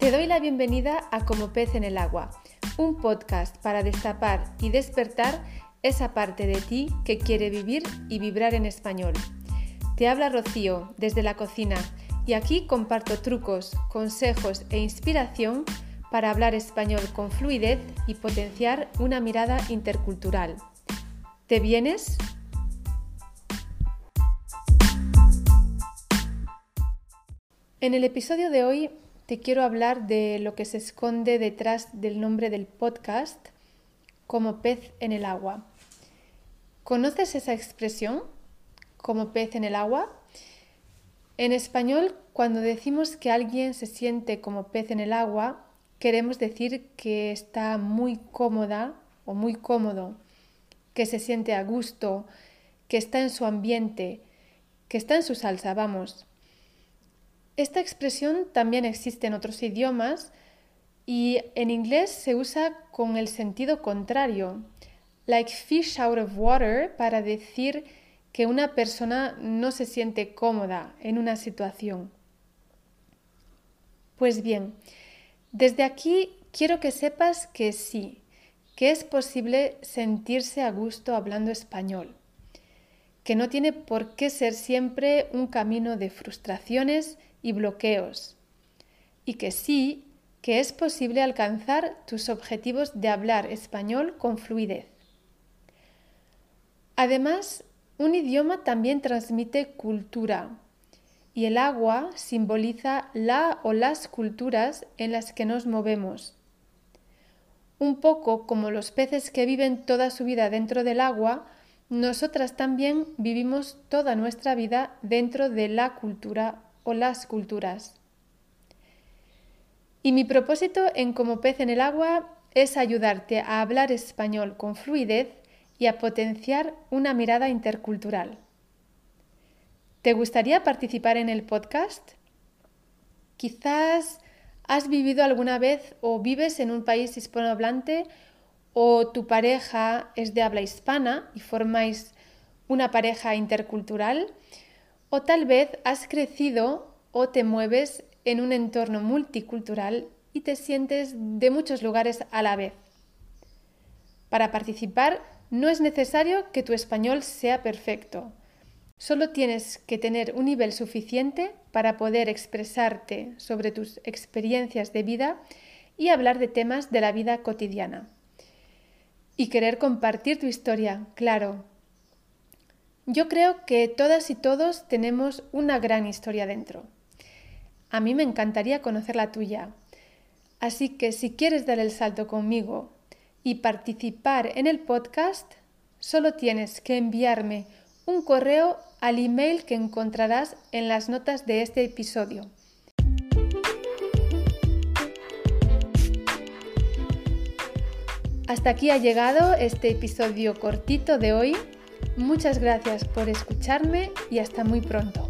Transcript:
Te doy la bienvenida a Como pez en el agua, un podcast para destapar y despertar esa parte de ti que quiere vivir y vibrar en español. Te habla Rocío desde la cocina y aquí comparto trucos, consejos e inspiración para hablar español con fluidez y potenciar una mirada intercultural. ¿Te vienes? En el episodio de hoy te quiero hablar de lo que se esconde detrás del nombre del podcast como pez en el agua. ¿Conoces esa expresión? Como pez en el agua. En español, cuando decimos que alguien se siente como pez en el agua, queremos decir que está muy cómoda o muy cómodo, que se siente a gusto, que está en su ambiente, que está en su salsa, vamos. Esta expresión también existe en otros idiomas y en inglés se usa con el sentido contrario, like fish out of water, para decir que una persona no se siente cómoda en una situación. Pues bien, desde aquí quiero que sepas que sí, que es posible sentirse a gusto hablando español, que no tiene por qué ser siempre un camino de frustraciones y bloqueos, y que sí que es posible alcanzar tus objetivos de hablar español con fluidez. Además, un idioma también transmite cultura, y el agua simboliza la o las culturas en las que nos movemos. Un poco como los peces que viven toda su vida dentro del agua, nosotras también vivimos toda nuestra vida dentro de la cultura o las culturas. Y mi propósito en Como pez en el agua es ayudarte a hablar español con fluidez y a potenciar una mirada intercultural. ¿Te gustaría participar en el podcast? Quizás has vivido alguna vez o vives en un país hispanohablante o tu pareja es de habla hispana y formáis una pareja intercultural o tal vez has crecido o te mueves en un entorno multicultural y te sientes de muchos lugares a la vez. Para participar no es necesario que tu español sea perfecto. Solo tienes que tener un nivel suficiente para poder expresarte sobre tus experiencias de vida y hablar de temas de la vida cotidiana. Y querer compartir tu historia, claro, yo creo que todas y todos tenemos una gran historia dentro. A mí me encantaría conocer la tuya. Así que si quieres dar el salto conmigo y participar en el podcast, solo tienes que enviarme un correo al email que encontrarás en las notas de este episodio. Hasta aquí ha llegado este episodio cortito de hoy Muchas gracias por escucharme y hasta muy pronto.